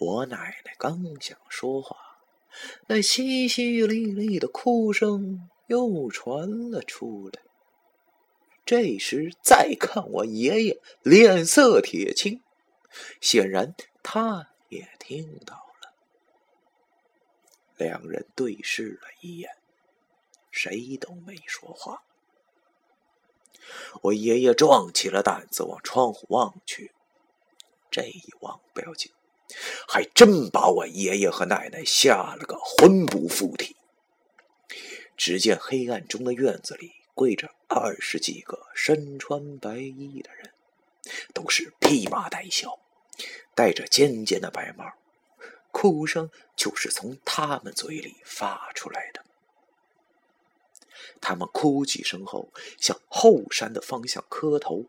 我奶奶刚想说话，那淅淅沥沥的哭声又传了出来。这时再看我爷爷，脸色铁青，显然他也听到了。两人对视了一眼，谁都没说话。我爷爷壮起了胆子往窗户望去，这一望不要紧，还真把我爷爷和奶奶吓了个魂不附体。只见黑暗中的院子里跪着二十几个身穿白衣的人，都是披麻戴孝，戴着尖尖的白帽，哭声就是从他们嘴里发出来的。他们哭几声后，向后山的方向磕头，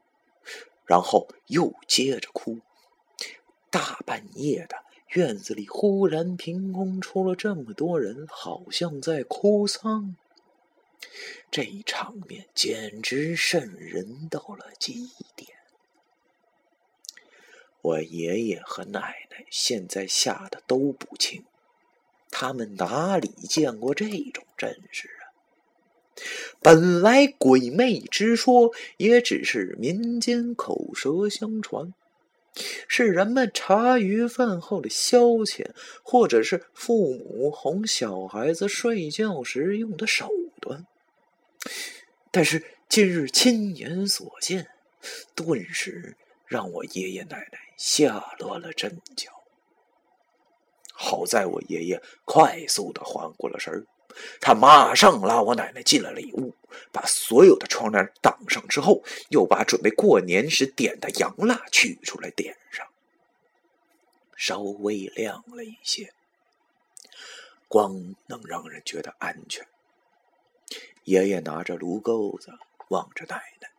然后又接着哭。大半夜的，院子里忽然凭空出了这么多人，好像在哭丧。这一场面简直瘆人到了极点。我爷爷和奶奶现在吓得都不轻，他们哪里见过这种阵势啊？本来鬼魅之说也只是民间口舌相传，是人们茶余饭后的消遣，或者是父母哄小孩子睡觉时用的手段。但是今日亲眼所见，顿时让我爷爷奶奶吓落了阵脚。好在我爷爷快速的缓过了神儿。他马上拉我奶奶进了里屋，把所有的窗帘挡上之后，又把准备过年时点的洋蜡取出来点上，稍微亮了一些，光能让人觉得安全。爷爷拿着炉钩子望着奶奶，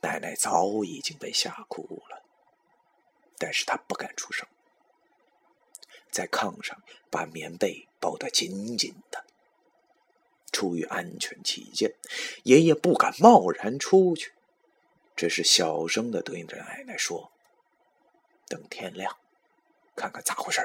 奶奶早已经被吓哭了，但是他不敢出声。在炕上把棉被包得紧紧。出于安全起见，爷爷不敢贸然出去，只是小声的对着奶奶说：“等天亮，看看咋回事